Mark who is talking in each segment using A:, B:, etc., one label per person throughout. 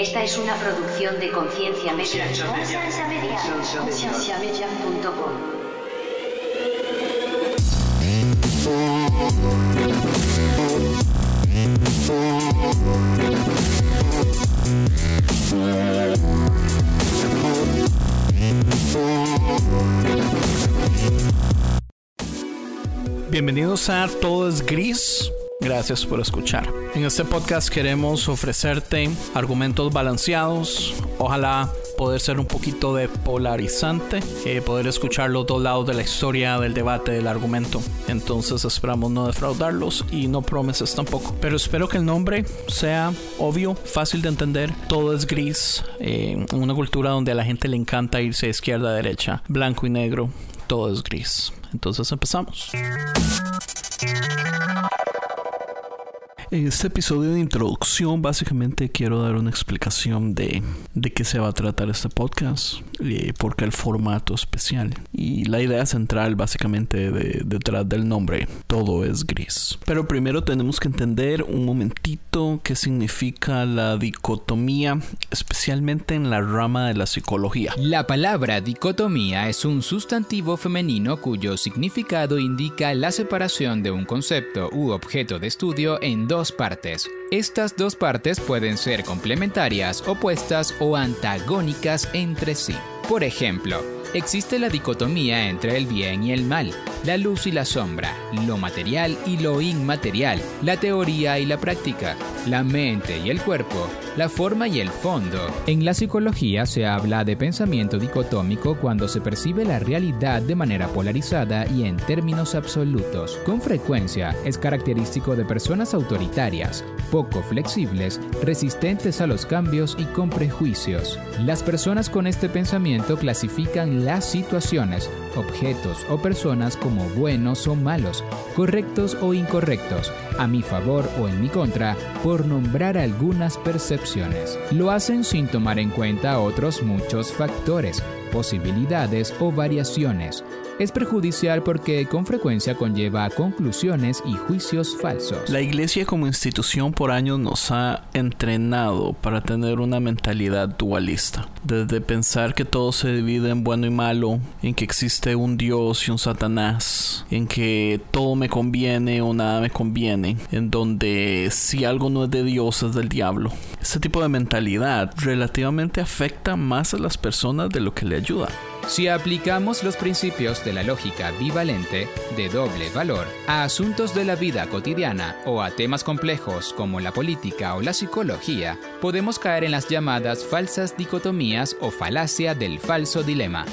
A: Esta es una producción de Conciencia Media.
B: Conciencia Media.
A: Concienciamedia.com.
C: Bienvenidos a Todo es Gris. Gracias por escuchar. En este podcast queremos ofrecerte argumentos balanceados, ojalá poder ser un poquito de polarizante, eh, poder escuchar los dos lados de la historia, del debate, del argumento. Entonces esperamos no defraudarlos y no promeses tampoco. Pero espero que el nombre sea obvio, fácil de entender, todo es gris, eh, una cultura donde a la gente le encanta irse de izquierda a derecha, blanco y negro, todo es gris. Entonces empezamos. En este episodio de introducción básicamente quiero dar una explicación de, de qué se va a tratar este podcast y por qué el formato especial. Y la idea central básicamente de, detrás del nombre, todo es gris. Pero primero tenemos que entender un momentito qué significa la dicotomía, especialmente en la rama de la psicología.
D: La palabra dicotomía es un sustantivo femenino cuyo significado indica la separación de un concepto u objeto de estudio en dos partes. Estas dos partes pueden ser complementarias, opuestas o antagónicas entre sí. Por ejemplo, existe la dicotomía entre el bien y el mal, la luz y la sombra, lo material y lo inmaterial, la teoría y la práctica, la mente y el cuerpo, la forma y el fondo. En la psicología se habla de pensamiento dicotómico cuando se percibe la realidad de manera polarizada y en términos absolutos. Con frecuencia es característico de personas autoritarias, poco flexibles, resistentes a los cambios y con prejuicios. Las personas con este pensamiento clasifican las situaciones, objetos o personas como buenos o malos, correctos o incorrectos, a mi favor o en mi contra, por nombrar algunas percepciones. Lo hacen sin tomar en cuenta otros muchos factores, posibilidades o variaciones. Es perjudicial porque con frecuencia conlleva conclusiones y juicios falsos.
C: La iglesia como institución por años nos ha entrenado para tener una mentalidad dualista. Desde pensar que todo se divide en bueno y malo, en que existe un Dios y un Satanás, en que todo me conviene o nada me conviene, en donde si algo no es de Dios es del diablo. Este tipo de mentalidad relativamente afecta más a las personas de lo que le ayuda.
D: Si aplicamos los principios de la lógica bivalente, de doble valor, a asuntos de la vida cotidiana o a temas complejos como la política o la psicología, podemos caer en las llamadas falsas dicotomías o falacia del falso dilema.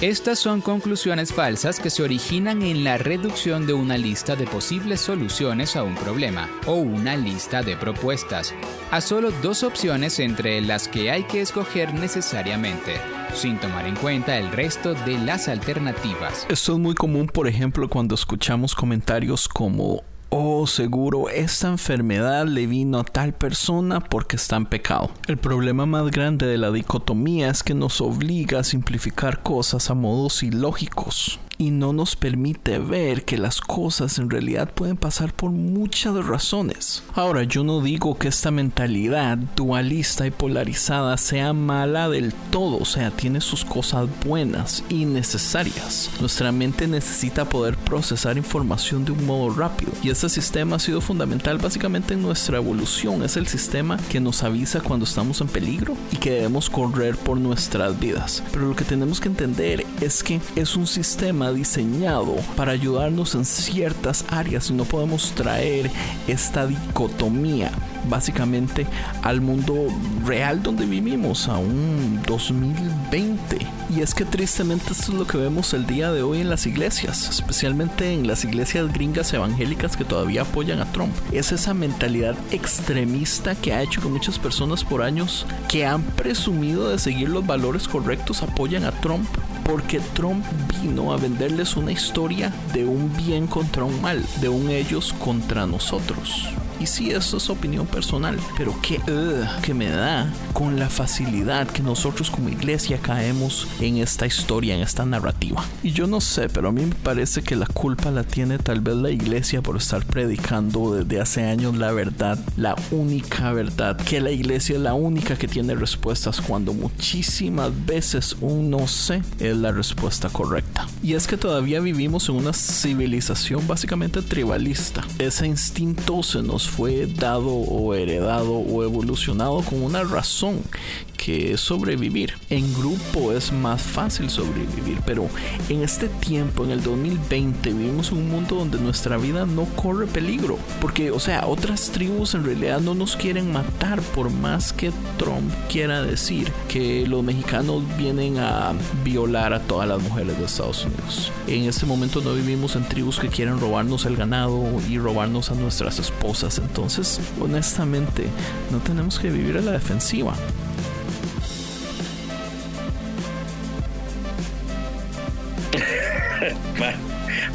D: Estas son conclusiones falsas que se originan en la reducción de una lista de posibles soluciones a un problema o una lista de propuestas a solo dos opciones entre las que hay que escoger necesariamente, sin tomar en cuenta el resto de las alternativas.
C: Esto es muy común, por ejemplo, cuando escuchamos comentarios como Oh, seguro esta enfermedad le vino a tal persona porque está en pecado. El problema más grande de la dicotomía es que nos obliga a simplificar cosas a modos ilógicos y no nos permite ver que las cosas en realidad pueden pasar por muchas razones. Ahora, yo no digo que esta mentalidad dualista y polarizada sea mala del todo, o sea, tiene sus cosas buenas y necesarias. Nuestra mente necesita poder procesar información de un modo rápido y este sistema ha sido fundamental básicamente en nuestra evolución. Es el sistema que nos avisa cuando estamos en peligro y que debemos correr por nuestras vidas. Pero lo que tenemos que entender es que es un sistema diseñado para ayudarnos en ciertas áreas y no podemos traer esta dicotomía básicamente al mundo real donde vivimos, a un 2020. Y es que tristemente esto es lo que vemos el día de hoy en las iglesias, especialmente en las iglesias gringas evangélicas que todavía apoyan a Trump. Es esa mentalidad extremista que ha hecho que muchas personas por años que han presumido de seguir los valores correctos apoyan a Trump porque Trump vino a venderles una historia de un bien contra un mal, de un ellos contra nosotros. Y sí, eso es opinión personal, pero qué uh, que me da con la facilidad que nosotros como iglesia caemos en esta historia, en esta narrativa. Y yo no sé, pero a mí me parece que la culpa la tiene tal vez la iglesia por estar predicando desde hace años la verdad, la única verdad, que la iglesia es la única que tiene respuestas cuando muchísimas veces un no sé es la respuesta correcta. Y es que todavía vivimos en una civilización básicamente tribalista. Ese instinto se nos fue dado o heredado o evolucionado con una razón que sobrevivir. En grupo es más fácil sobrevivir, pero en este tiempo, en el 2020, vivimos un mundo donde nuestra vida no corre peligro. Porque, o sea, otras tribus en realidad no nos quieren matar por más que Trump quiera decir que los mexicanos vienen a violar a todas las mujeres de Estados Unidos. En este momento no vivimos en tribus que quieren robarnos el ganado y robarnos a nuestras esposas. Entonces, honestamente, no tenemos que vivir a la defensiva.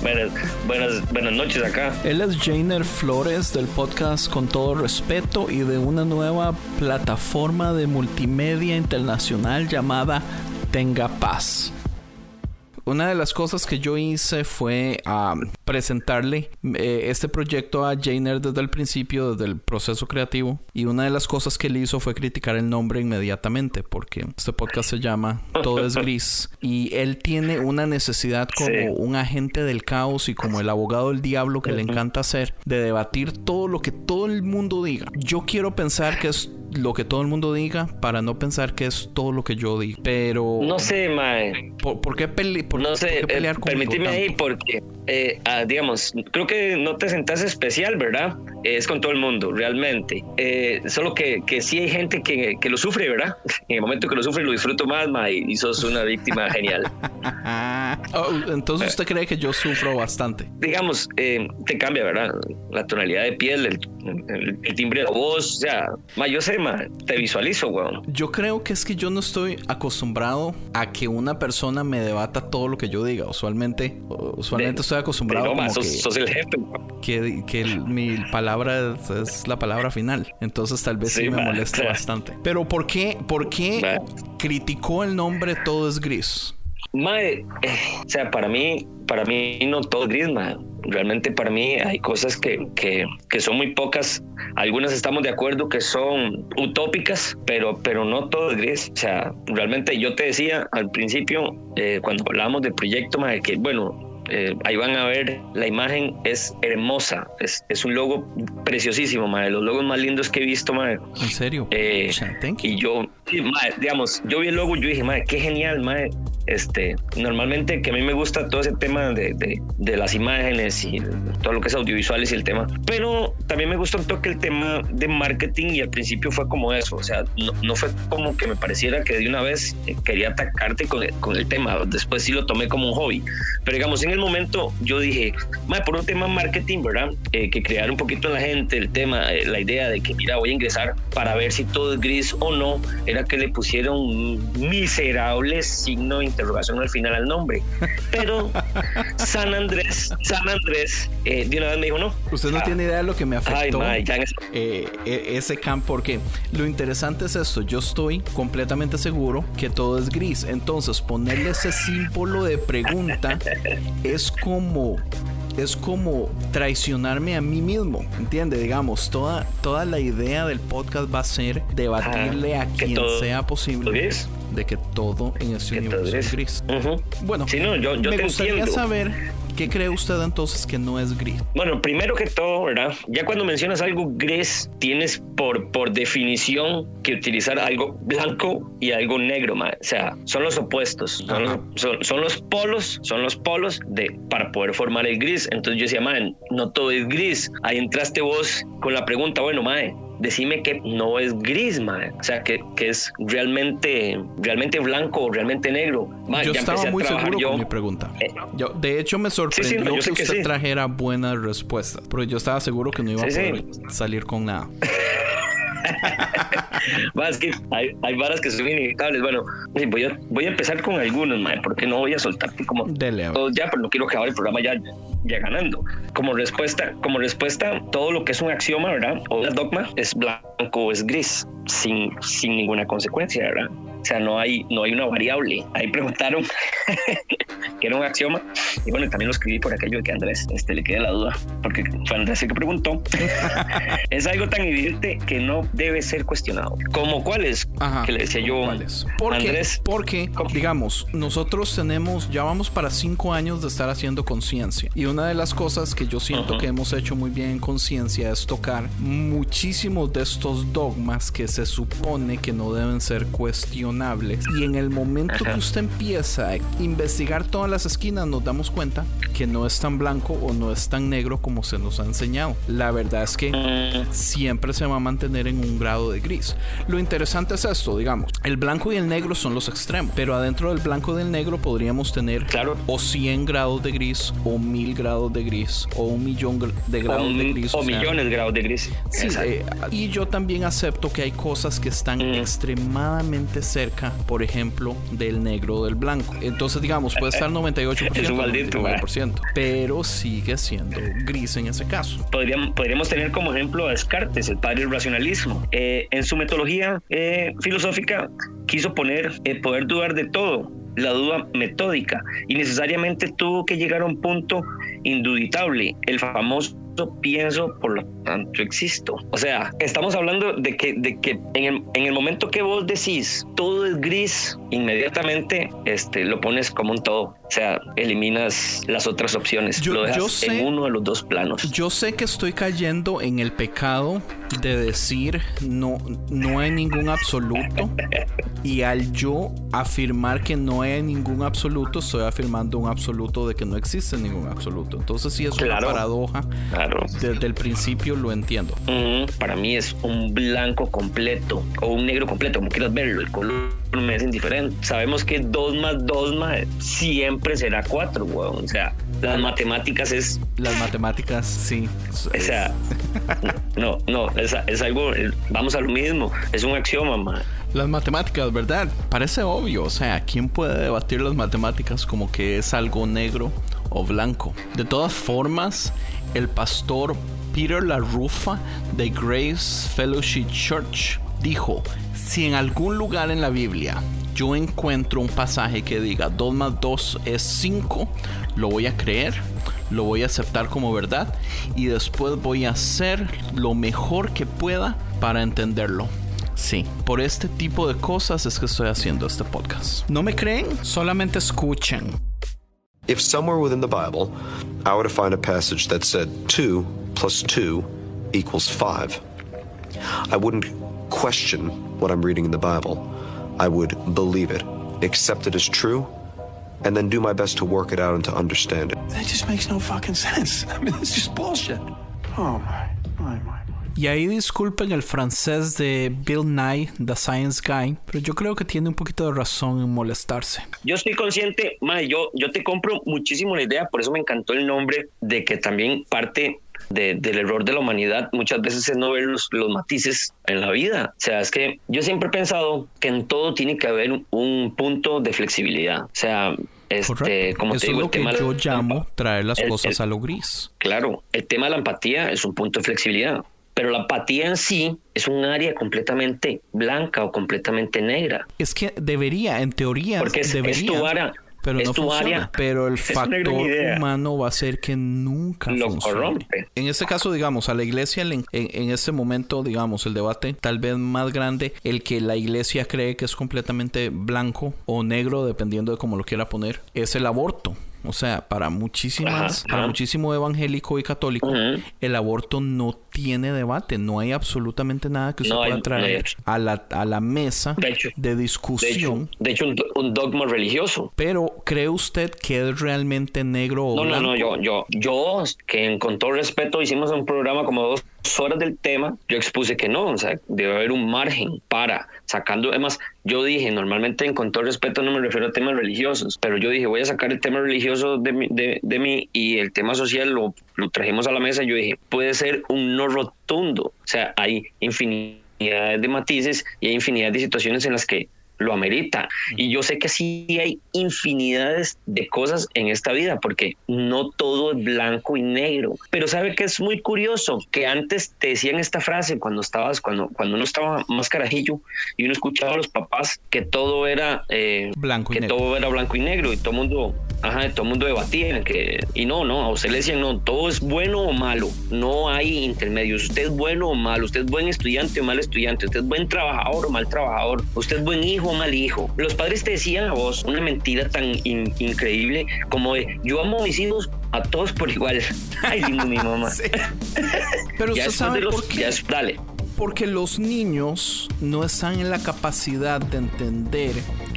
B: Buenas, buenas, buenas noches acá.
C: Él es Jainer Flores del podcast Con todo respeto y de una nueva plataforma de multimedia internacional llamada Tenga Paz. Una de las cosas que yo hice fue um, presentarle eh, este proyecto a Jainer desde el principio, desde el proceso creativo. Y una de las cosas que él hizo fue criticar el nombre inmediatamente, porque este podcast se llama Todo es Gris. Y él tiene una necesidad como un agente del caos y como el abogado del diablo que le encanta hacer, de debatir todo lo que todo el mundo diga. Yo quiero pensar que es lo que todo el mundo diga para no pensar que es todo lo que yo digo. Pero.
B: No sé, Mae.
C: ¿Por, qué,
B: no sé, eh, pelear con Permíteme ahí porque, eh, ah, digamos, creo que no te sentás especial, ¿verdad? es con todo el mundo, realmente. Eh, solo que, que sí hay gente que, que, lo sufre, ¿verdad? En el momento que lo sufre lo disfruto más, Mae, y sos una víctima genial.
C: Oh, entonces, ¿usted cree que yo sufro bastante?
B: Digamos, te cambia, ¿verdad? La tonalidad de piel, el, el, timbre de voz, o sea, ma, yo sé, te visualizo, weón.
C: Yo creo que es que yo no estoy acostumbrado a que una persona me debata todo lo que yo diga. Usualmente, usualmente estoy acostumbrado
B: a que, sos el jefe,
C: que, que mi palabra es, la palabra final. Entonces tal vez sí, me molesta bastante. Pero ¿por qué, por qué criticó el nombre Todo es Gris?
B: Mae, o sea, para mí, para mí no todo es gris, mae. Realmente para mí hay cosas que, que, que, son muy pocas. Algunas estamos de acuerdo que son utópicas, pero, pero no todo es gris. O sea, realmente yo te decía al principio, eh, cuando hablábamos del proyecto, mae, que bueno, eh, ahí van a ver, la imagen es hermosa, es, es un logo preciosísimo, de los logos más lindos que he visto, madre.
C: ¿En serio?
B: Eh, y yo, digamos, yo vi el logo y yo dije, madre, qué genial, madre. Este, normalmente que a mí me gusta todo ese tema de, de, de, las imágenes y todo lo que es audiovisuales y el tema, pero también me gusta un toque el tema de marketing y al principio fue como eso, o sea, no, no fue como que me pareciera que de una vez quería atacarte con, con el tema, después sí lo tomé como un hobby, pero digamos, en el momento yo dije, por un tema marketing, ¿verdad? Eh, que crear un poquito en la gente el tema, eh, la idea de que, mira, voy a ingresar para ver si todo es gris o no, era que le pusieron un miserable signo interrogación al final al nombre. Pero San Andrés, San Andrés, eh, de una vez me dijo, no.
C: Usted no tiene idea de lo que me afectó e, ese campo, porque lo interesante es esto, yo estoy completamente seguro que todo es gris, entonces ponerle ese símbolo de pregunta es como es como traicionarme a mí mismo, ¿entiende? Digamos, toda, toda la idea del podcast va a ser debatirle a quien sea posible de que todo en este universo es gris. Bueno,
B: yo, me
C: gustaría saber ¿Qué cree usted entonces que no es gris?
B: Bueno, primero que todo, ¿verdad? Ya cuando mencionas algo gris, tienes por, por definición que utilizar algo blanco y algo negro, O sea, son los opuestos, son los, son, los, polos, son los polos de, para poder formar el gris. Entonces yo decía, man, no todo es gris. Ahí entraste vos con la pregunta, bueno, mae, decime que no es gris, mae. O sea, que, que es realmente, realmente blanco realmente negro.
C: yo estaba muy seguro con mi pregunta. Eh, yo, de hecho, me sorprendió que usted trajera buenas respuestas, porque yo estaba seguro que no iba a poder salir con nada.
B: Más que hay, hay varas que son inevitables. Bueno, voy a, voy a empezar con algunos, mae, porque no voy a soltarte como
C: Dele,
B: ya, pero no quiero acabar el programa ya ya ganando. Como respuesta, como respuesta, todo lo que es un axioma, ¿verdad? O un dogma es blanco o es gris, sin, sin ninguna consecuencia, ¿verdad? O sea, no hay, no hay una variable. Ahí preguntaron que era un axioma. Y bueno, también lo escribí por aquello de que Andrés este, le queda la duda, porque fue Andrés el que preguntó. es algo tan evidente que no debe ser cuestionado. ¿Como cuáles? Que le decía yo.
C: ¿Cuáles? Porque,
B: Andrés.
C: porque, digamos, nosotros tenemos, ya vamos para cinco años de estar haciendo conciencia. Y una de las cosas que yo siento que hemos hecho muy bien en conciencia es tocar muchísimos de estos dogmas que se supone que no deben ser cuestionables. Y en el momento que usted empieza a investigar todas las esquinas, nos damos cuenta que no es tan blanco o no es tan negro como se nos ha enseñado. La verdad es que
B: Mm,
C: siempre se va a mantener en un grado de gris. Lo interesante es esto, digamos, el blanco y el negro son los extremos, pero adentro del blanco y del negro podríamos tener
B: Claro.
C: o 100 grados de gris, o 1000 grados de gris, o un millón de
B: o,
C: grados de gris.
B: o
C: sea,
B: millones de grados de gris.
C: Sí, eh, y yo también acepto que hay cosas que están
B: Mm.
C: extremadamente cerca, por ejemplo, del negro o del blanco. Entonces, digamos, puede estar 98%,
B: Es un maldito,
C: 99%, pero sigue siendo gris en ese caso.
B: Podríamos, podríamos tener como ejemplo a Descartes, el padre del racionalismo. Eh, en su metodología eh, filosófica quiso poner el poder dudar de todo, la duda metódica, y necesariamente tuvo que llegar a un punto induditable, el famoso pienso, por lo tanto existo. O sea, estamos hablando de que, de que en, el, en el momento que vos decís todo es gris, inmediatamente este, lo pones como un todo. O sea, eliminas las otras opciones.
C: Yo-
B: lo dejas
C: yo sé-
B: en uno de los dos planos.
C: Yo sé que estoy cayendo en el pecado de decir no, no hay ningún absoluto. Y al yo afirmar que no hay ningún absoluto, estoy afirmando un absoluto de que no existe ningún absoluto. Entonces sí es
B: Claro.
C: una paradoja.
B: Claro.
C: Desde el principio lo entiendo.
B: Mm, para mí es un blanco completo o un negro completo, como quieras verlo. El color me es indiferente. Sabemos que 2 más 2 más siempre será 4, weón. O sea, las matemáticas es.
C: Las matemáticas, sí.
B: O sea, no, no, es, es algo. eh, Vamos a lo mismo. Es un axioma, man.
C: Las matemáticas, ¿verdad? Parece obvio. O sea, ¿quién puede debatir las matemáticas como que es algo negro o blanco? De todas formas, el pastor Peter LaRufa de Grace Fellowship Church dijo, si en algún lugar en la Biblia yo encuentro un pasaje que diga 2 más 2 es 5, lo voy a creer, lo voy a aceptar como verdad y después voy a hacer lo mejor que pueda para entenderlo. Sí, por este tipo de cosas es que estoy haciendo este podcast. ¿No me creen? Solamente escuchen.
E: If somewhere within the Bible I were to find a passage that said 2 plus 2 equals 5, I wouldn't question what I'm reading in the Bible. I would believe it, accept it as true, and then do my best to work it out and to understand it.
F: That just makes no fucking sense. I mean, it's just bullshit. Oh my, my, my.
C: Y ahí disculpen el francés de Bill Nye, The Science Guy, pero yo creo que tiene un poquito de razón en molestarse.
B: Yo estoy consciente, yo, yo te compro muchísimo la idea, por eso me encantó el nombre, de que también parte de- del error de la humanidad muchas veces es no ver los, los matices en la vida. O sea, es que yo siempre he pensado que en todo tiene que haber un, un punto de flexibilidad. O sea, este,
C: Correcto.
B: como
C: Eso
B: te
C: es
B: digo,
C: lo
B: el
C: que
B: tema
C: yo llamo traer las
B: el-
C: cosas
B: el-
C: a lo gris.
B: Claro, el tema de la empatía es un punto de flexibilidad, pero la empatía en sí es un área completamente blanca o completamente negra.
C: Es que debería, en teoría,
B: Porque es, es
C: debería.
B: tu.
C: Pero
B: es
C: no
B: tu
C: funciona.
B: área.
C: Pero el factor humano va a ser que nunca
B: Lo
C: funcione.
B: corrompe.
C: En este caso, digamos, a la iglesia le- en, en este momento, digamos, el debate tal vez más grande, el que la iglesia cree que es completamente blanco o negro, dependiendo de cómo lo quiera poner, es el aborto. O sea, para muchísimas,
B: Ajá,
C: para
B: ajá.
C: muchísimo evangélico y católico, el aborto no tiene debate, no hay absolutamente nada que usted
B: No
C: pueda
B: hay-
C: traer a la, a la mesa
B: De hecho,
C: de
B: De
C: discusión.
B: hecho, de hecho un, do- un dogma religioso.
C: Pero ¿cree usted que es realmente negro o
B: No, no, no, yo, yo, yo, que con todo respeto hicimos un programa como dos horas del tema, yo expuse que no, o sea, debe haber un margen para, sacando, además, yo dije, normalmente en con todo respeto no me refiero a temas religiosos, pero yo dije, voy a sacar el tema religioso de mí, de, de mí y el tema social lo, lo trajimos a la mesa yo dije, puede ser un no rotundo, o sea, hay infinidad de matices y hay infinidad de situaciones en las que lo amerita. Y yo sé que sí hay infinidades de cosas en esta vida, porque no todo es blanco y negro. Pero sabe que es muy curioso que antes te decían esta frase cuando estabas, cuando, cuando uno estaba más carajillo y uno escuchaba a los papás que todo era eh,
C: blanco y
B: que todo era blanco y negro y todo mundo, ajá, todo mundo debatía que y no, no, a usted le decían no, todo es bueno o malo, no hay intermedios. Usted es bueno o malo, usted es buen estudiante o mal estudiante, usted es buen trabajador o mal trabajador, usted es buen hijo mal hijo. Los padres te decían a vos una mentira tan increíble como de yo amo a mis hijos a todos por igual. Ay, lindo mi mamá.
C: Pero usted sabe por qué.
B: dale.
C: Porque los niños no están en la capacidad de entender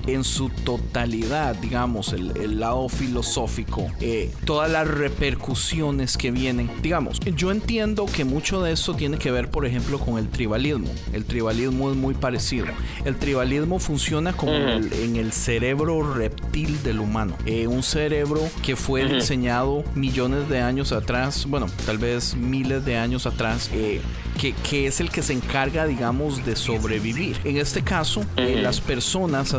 C: en su totalidad, digamos, el, lado filosófico, eh, todas las repercusiones que vienen. Digamos, yo entiendo que mucho de eso tiene que ver, por ejemplo, con el tribalismo. El tribalismo es muy parecido. El tribalismo funciona como en el cerebro reptil del humano. Eh, un cerebro que fue diseñado millones de años atrás, bueno, tal vez miles de años atrás, eh, que, que, es el que se encarga, digamos, de sobrevivir. En este caso, las personas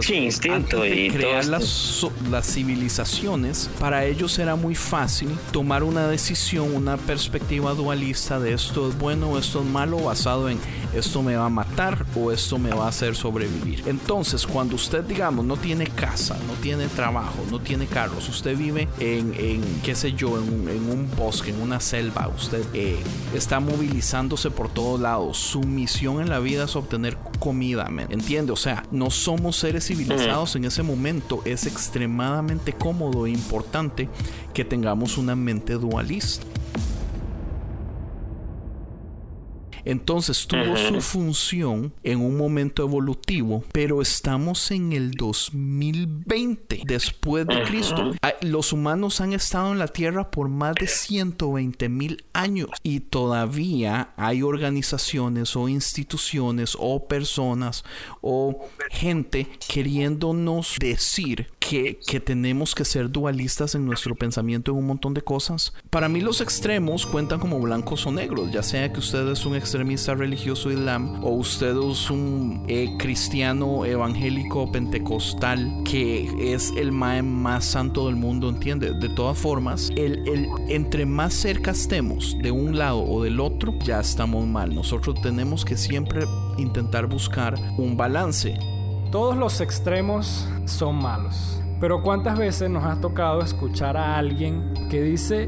B: y
C: crear las, las civilizaciones, para ellos era muy fácil tomar una decisión, una perspectiva dualista de esto es bueno o esto es malo, basado en esto me va a matar o esto me va a hacer sobrevivir. Entonces, cuando usted, digamos, no tiene casa, no tiene trabajo, no tiene carros, usted vive en, en qué sé yo, en un, en un, bosque, en una selva, usted eh, está movilizándose por todos lados. Su misión en la vida es obtener comida, ¿me entiende? O sea, no somos seres civilizados en ese momento. Es extremadamente cómodo e importante que tengamos una mente dualista. Entonces tuvo su función en un momento evolutivo, pero estamos en el 2020 después de Cristo. Ah, los humanos han estado en la Tierra por más de 120 mil años y todavía hay organizaciones o instituciones o personas o gente queriéndonos decir que, que tenemos que ser dualistas en nuestro pensamiento en un montón de cosas. Para mí los extremos cuentan como blancos o negros, ya sea que usted es un extremo extremista religioso islam o usted es un eh, cristiano evangélico pentecostal que es el mae más santo del mundo, ¿entiende? De todas formas, el, el, entre más cerca estemos de un lado o del otro, ya estamos mal. Nosotros tenemos que siempre intentar buscar un balance.
G: Todos los extremos son malos. Pero ¿cuántas veces nos ha tocado escuchar a alguien que dice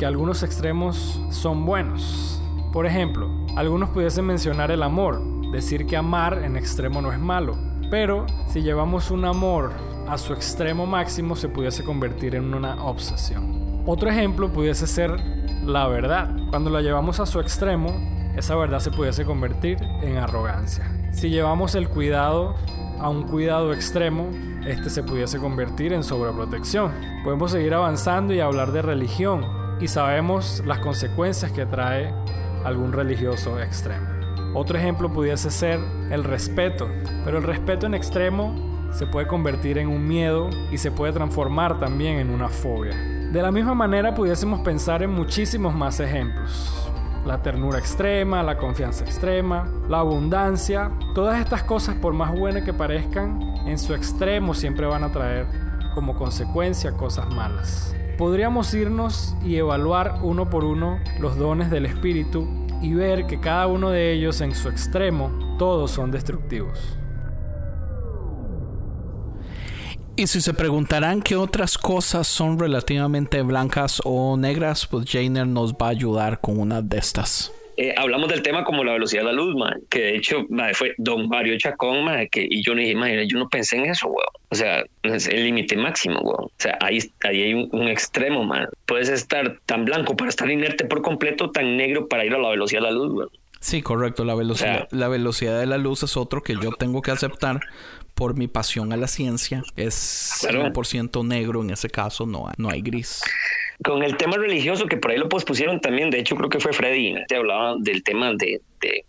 G: que algunos extremos son buenos? Por ejemplo, algunos pudiesen mencionar el amor, decir que amar en extremo no es malo, pero si llevamos un amor a su extremo máximo se pudiese convertir en una obsesión. Otro ejemplo pudiese ser la verdad. Cuando la llevamos a su extremo, esa verdad se pudiese convertir en arrogancia. Si llevamos el cuidado a un cuidado extremo, este se pudiese convertir en sobreprotección. Podemos seguir avanzando y hablar de religión y sabemos las consecuencias que trae algún religioso extremo. Otro ejemplo pudiese ser el respeto, pero el respeto en extremo se puede convertir en un miedo y se puede transformar también en una fobia. De la misma manera pudiésemos pensar en muchísimos más ejemplos. La ternura extrema, la confianza extrema, la abundancia, todas estas cosas por más buenas que parezcan, en su extremo siempre van a traer como consecuencia cosas malas podríamos irnos y evaluar uno por uno los dones del Espíritu y ver que cada uno de ellos en su extremo, todos son destructivos.
C: Y si se preguntarán qué otras cosas son relativamente blancas o negras, pues Jainer nos va a ayudar con una de estas.
B: Eh, hablamos del tema como la velocidad de la luz, que de hecho fue Don Mario Chacón, que, y yo no dije, yo no pensé en eso, weón. O sea, es el límite máximo, weón. O sea, ahí, ahí hay un, extremo, man. Puedes estar tan blanco para estar inerte por completo, tan negro para ir a la velocidad de la luz, weón.
C: Sí, correcto. La velocidad, la velocidad de la luz es otro que yo tengo que aceptar por mi pasión a la ciencia. Es 100% negro en ese caso, no, no hay gris
B: con el tema religioso que por ahí lo pospusieron también, de hecho creo que fue Freddy, te hablaba del tema de,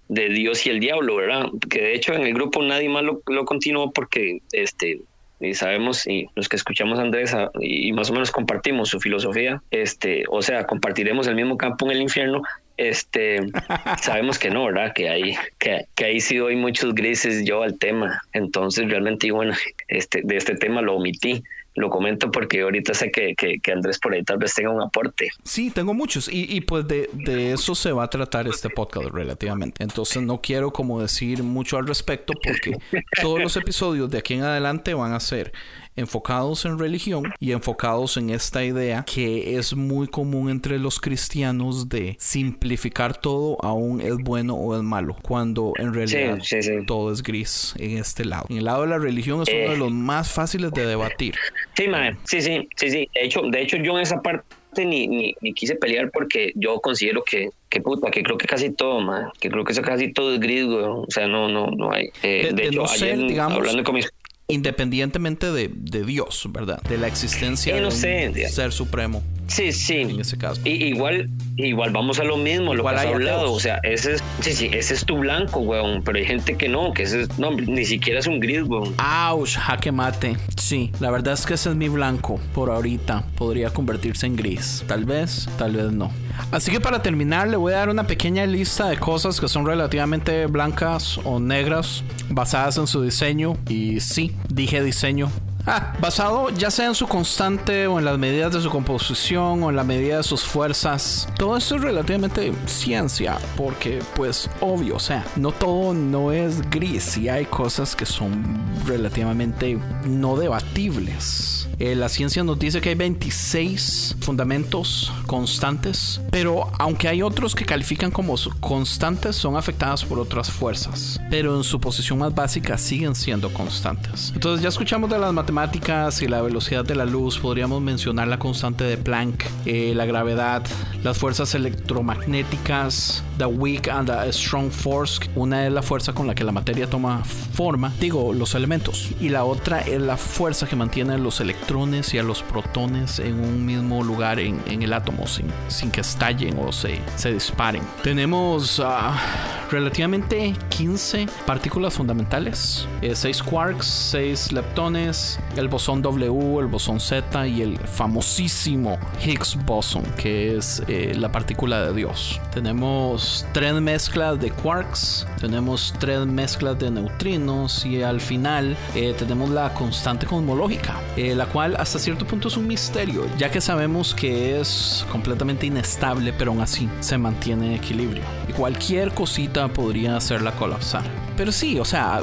B: de, Dios y el diablo, ¿verdad? Que de hecho en el grupo nadie más lo, lo continuó porque este y sabemos y los que escuchamos a Andrés y más o menos compartimos su filosofía, este, o sea, compartiremos el mismo campo en el infierno, este, sabemos que no, ¿verdad? Que ahí, que, que ahí sí doy muchos grises yo al tema. Entonces, realmente, bueno, este, de este tema lo omití lo comento porque ahorita sé que, que, Andrés por ahí tal vez tenga un aporte.
C: Sí, tengo muchos y, y pues de, de, eso se va a tratar este podcast relativamente. Entonces no quiero como decir mucho al respecto porque todos los episodios de aquí en adelante van a ser enfocados en religión y enfocados en esta idea que es muy común entre los cristianos de simplificar todo a un es bueno o es malo, cuando en realidad todo es gris en este lado. En el lado de la religión es uno de eh. los más fáciles de debatir.
B: Sí, sí, sí, sí, sí. De hecho, de hecho yo en esa parte ni, ni, ni, quise pelear porque yo considero que, que puta, que creo que casi todo, man, que creo que eso casi todo es gris, güey. O sea, no, no, no hay. Eh, de, hecho, ayer, hablando con mis
C: independientemente de, de, Dios, ¿verdad? De la existencia de un ser supremo.
B: Sí, sí. En ese caso. Y, igual, igual vamos a lo mismo, lo que has hablado. O sea, ese es, sí, sí, ese es tu blanco, weón. Pero hay gente que no, que ese es, no, ni siquiera es un gris, weón.
C: Ouch, jaque mate. Sí, la verdad es que ese es mi blanco. Por ahorita podría convertirse en gris. Tal vez, tal vez no. Así que para terminar, le voy a dar una pequeña lista de cosas que son relativamente blancas o negras basadas en su diseño. Y sí, dije diseño Ah, basado ya sea en su constante o en las medidas de su composición o en la medida de sus fuerzas. Todo eso es relativamente ciencia, porque pues obvio, o sea, no todo no es gris y hay cosas que son relativamente no debatibles. Eh, la ciencia nos dice que hay 26 fundamentos constantes, pero aunque hay otros que califican como constantes, son afectadas por otras fuerzas, pero en su posición más básica siguen siendo constantes. Entonces ya escuchamos de las matemáticas y la velocidad de la luz, podríamos mencionar la constante de Planck, eh, la gravedad, las fuerzas electromagnéticas, the weak and the strong force, una es la fuerza con la que la materia toma forma, digo, los elementos, y la otra es la fuerza que mantiene los electrones y a los protones en un mismo lugar en, el átomo sin, sin, que estallen o se, se disparen. Tenemos ah, relativamente 15 partículas fundamentales, 6 eh, quarks, 6 leptones, el bosón W, el bosón Z y el famosísimo Higgs boson, que es eh, la partícula de Dios. Tenemos tres mezclas de quarks, tenemos tres mezclas de neutrinos y al final eh, tenemos la constante cosmológica, la cual hasta cierto punto es un misterio, ya que sabemos que es completamente inestable, pero aún así se mantiene en equilibrio. Y cualquier cosita podría hacerla colapsar. Pero sí, o sea, ah,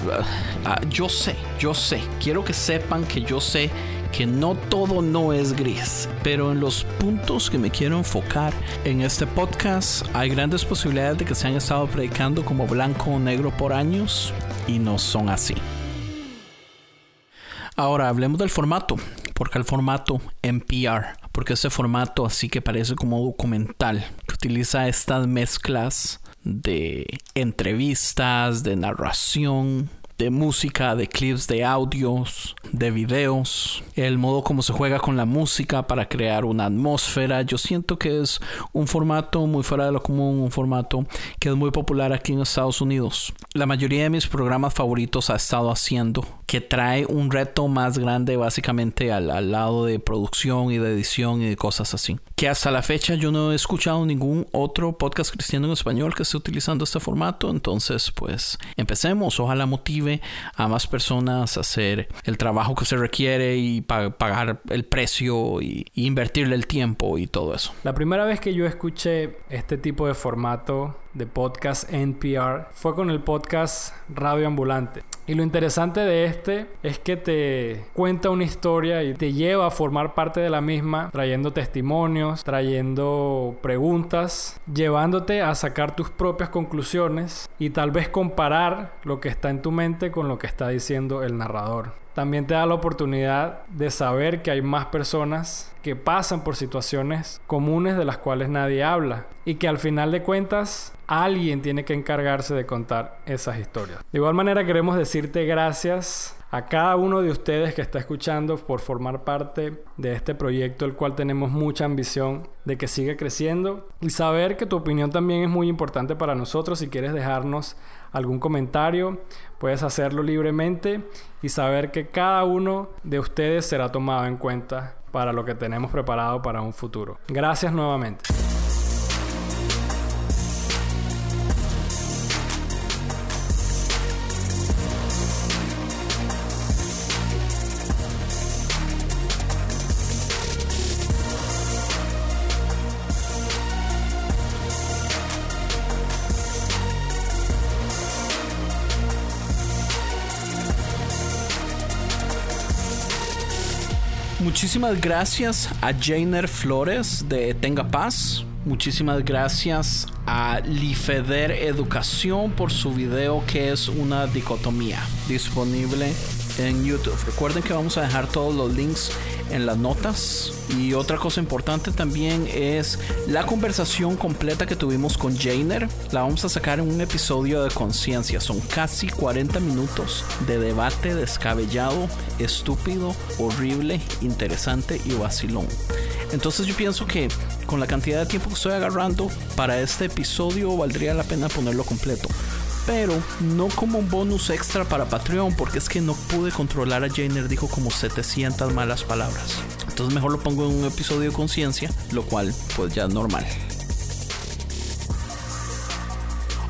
C: ah, yo sé, yo sé, quiero que sepan que yo sé que no todo no es gris, pero en los puntos que me quiero enfocar en este podcast hay grandes posibilidades de que se han estado predicando como blanco o negro por años y no son así. Ahora hablemos del formato porque el formato NPR, porque ese formato así que parece como documental, que utiliza estas mezclas de entrevistas, de narración, de música, de clips de audios, de videos, el modo como se juega con la música para crear una atmósfera. Yo siento que es un formato muy fuera de lo común, un formato que es muy popular aquí en Estados Unidos. La mayoría de mis programas favoritos ha estado haciendo, que trae un reto más grande básicamente al, al lado de producción y de edición y de cosas así. Que hasta la fecha yo no he escuchado ningún otro podcast cristiano en español que esté utilizando este formato. Entonces, pues empecemos. Ojalá motive a más personas a hacer el trabajo que se requiere y pagar el precio y, invertirle el tiempo y todo eso.
G: La primera vez que yo escuché este tipo de formato de podcast NPR fue con el podcast Radio Ambulante. Y lo interesante de este es que te cuenta una historia y te lleva a formar parte de la misma, trayendo testimonios, trayendo preguntas, llevándote a sacar tus propias conclusiones y tal vez comparar lo que está en tu mente con lo que está diciendo el narrador también te da la oportunidad de saber que hay más personas que pasan por situaciones comunes de las cuales nadie habla y que al final de cuentas alguien tiene que encargarse de contar esas historias. De igual manera queremos decirte gracias a cada uno de ustedes que está escuchando por formar parte de este proyecto, el cual tenemos mucha ambición de que siga creciendo y saber que tu opinión también es muy importante para nosotros. Si quieres dejarnos algún comentario, puedes hacerlo libremente y saber que cada uno de ustedes será tomado en cuenta para lo que tenemos preparado para un futuro. Gracias nuevamente.
C: Muchísimas gracias a Jainer Flores de Tenga Paz. Muchísimas gracias a Lifeder Educación por su video que es una dicotomía disponible en YouTube. Recuerden que vamos a dejar todos los links en las notas. Y otra cosa importante también es la conversación completa que tuvimos con Jainer. La vamos a sacar en un episodio de conciencia. Son casi 40 minutos de debate descabellado, estúpido, horrible, interesante y vacilón. Entonces yo pienso que con la cantidad de tiempo que estoy agarrando para este episodio valdría la pena ponerlo completo pero no como un bonus extra para Patreon, porque es que no pude controlar a Jainer, dijo como 700 malas palabras. Entonces mejor lo pongo en un episodio de conciencia, lo cual pues ya es normal.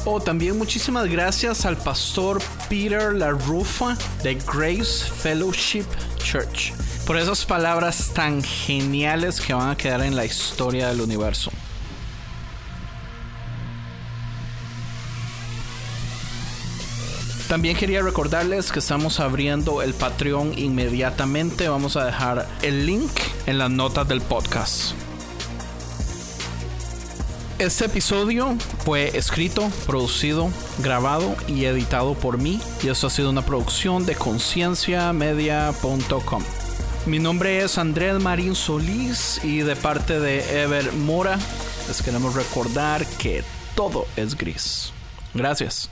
C: Oh, también muchísimas gracias al pastor Peter LaRufa de Grace Fellowship Church por esas palabras tan geniales que van a quedar en la historia del universo. También quería recordarles que estamos abriendo el Patreon inmediatamente. Vamos a dejar el link en las notas del podcast. Este episodio fue escrito, producido, grabado y editado por mí y esto ha sido una producción de concienciamedia.com. Mi nombre es Andrés Marín Solís y de parte de Ever Mora les queremos recordar que todo es gris. Gracias.